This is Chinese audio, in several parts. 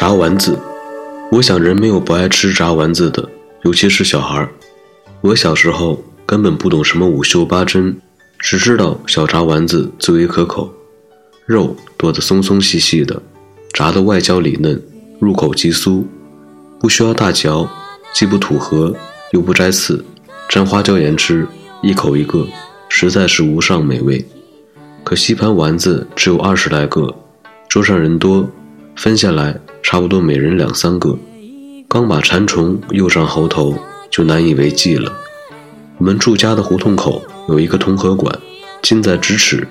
炸丸子，我想人没有不爱吃炸丸子的，尤其是小孩儿。我小时候根本不懂什么五秀八珍，只知道小炸丸子最为可口，肉剁得松松细细的，炸得外焦里嫩，入口即酥，不需要大嚼，既不吐核又不摘刺，蘸花椒盐吃，一口一个，实在是无上美味。可吸盘丸子只有二十来个，桌上人多，分下来。差不多每人两三个，刚把馋虫诱上喉头，就难以为继了。我们住家的胡同口有一个同和馆，近在咫尺。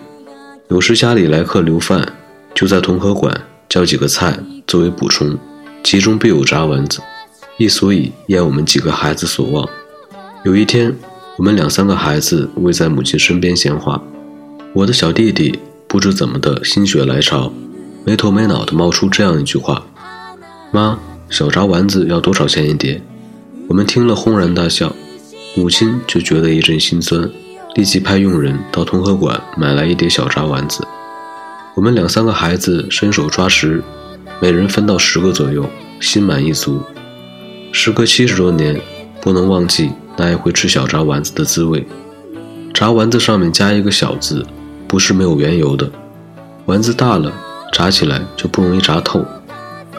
有时家里来客留饭，就在同和馆叫几个菜作为补充，其中必有炸丸子，亦所以验我们几个孩子所望。有一天，我们两三个孩子围在母亲身边闲话，我的小弟弟不知怎么的心血来潮，没头没脑的冒出这样一句话。妈，小炸丸子要多少钱一碟？我们听了轰然大笑，母亲却觉得一阵心酸，立即派佣人到同和馆买来一碟小炸丸子。我们两三个孩子伸手抓食，每人分到十个左右，心满意足。时隔七十多年，不能忘记那一回吃小炸丸子的滋味。炸丸子上面加一个小字，不是没有缘由的。丸子大了，炸起来就不容易炸透。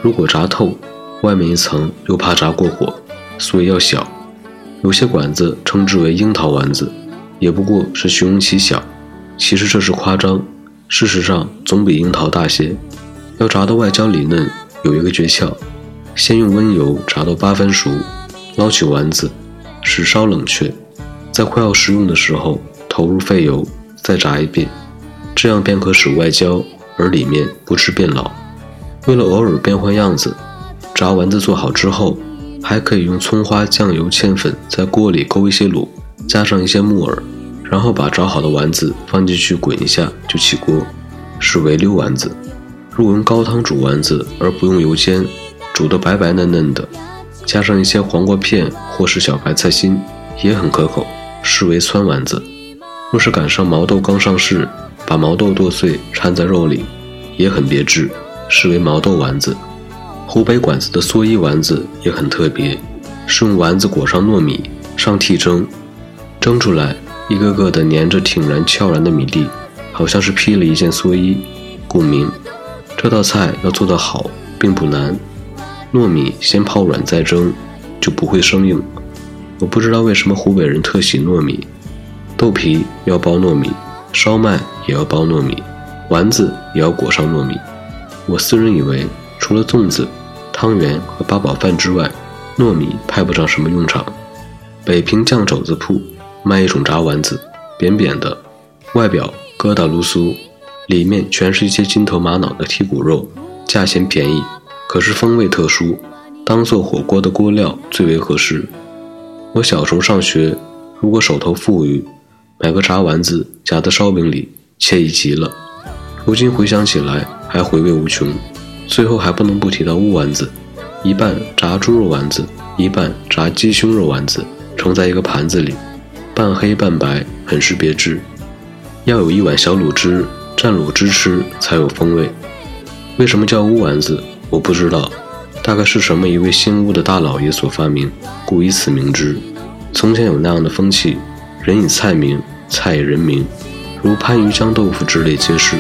如果炸透，外面一层又怕炸过火，所以要小。有些馆子称之为樱桃丸子，也不过是形容其小。其实这是夸张，事实上总比樱桃大些。要炸到外焦里嫩，有一个诀窍：先用温油炸到八分熟，捞起丸子，使稍冷却，在快要食用的时候投入废油，再炸一遍，这样便可使外焦而里面不致变老。为了偶尔变换样子，炸丸子做好之后，还可以用葱花、酱油、芡粉在锅里勾一些卤，加上一些木耳，然后把炸好的丸子放进去滚一下就起锅，是为溜丸子。如果用高汤煮丸子而不用油煎，煮得白白嫩嫩的，加上一些黄瓜片或是小白菜心，也很可口，是为汆丸子。若是赶上毛豆刚上市，把毛豆剁碎掺在肉里，也很别致。是为毛豆丸子，湖北馆子的蓑衣丸子也很特别，是用丸子裹上糯米，上屉蒸，蒸出来一个个的粘着挺然翘然的米粒，好像是披了一件蓑衣，故名。这道菜要做得好并不难，糯米先泡软再蒸，就不会生硬。我不知道为什么湖北人特喜糯米，豆皮要包糯米，烧麦也要包糯米，丸子也要裹上糯米。我私人以为，除了粽子、汤圆和八宝饭之外，糯米派不上什么用场。北平酱肘子铺卖一种炸丸子，扁扁的，外表疙瘩噜酥，里面全是一些金头玛瑙的剔骨肉，价钱便宜，可是风味特殊，当做火锅的锅料最为合适。我小时候上学，如果手头富裕，买个炸丸子夹在烧饼里，惬意极了。如今回想起来，还回味无穷。最后还不能不提到乌丸子，一半炸猪肉丸子，一半炸鸡胸肉丸子，盛在一个盘子里，半黑半白，很是别致。要有一碗小卤汁，蘸卤汁吃才有风味。为什么叫乌丸子？我不知道，大概是什么一位姓乌的大老爷所发明，故以此名之。从前有那样的风气，人以菜名，菜以人名，如番禺江豆腐之类皆是。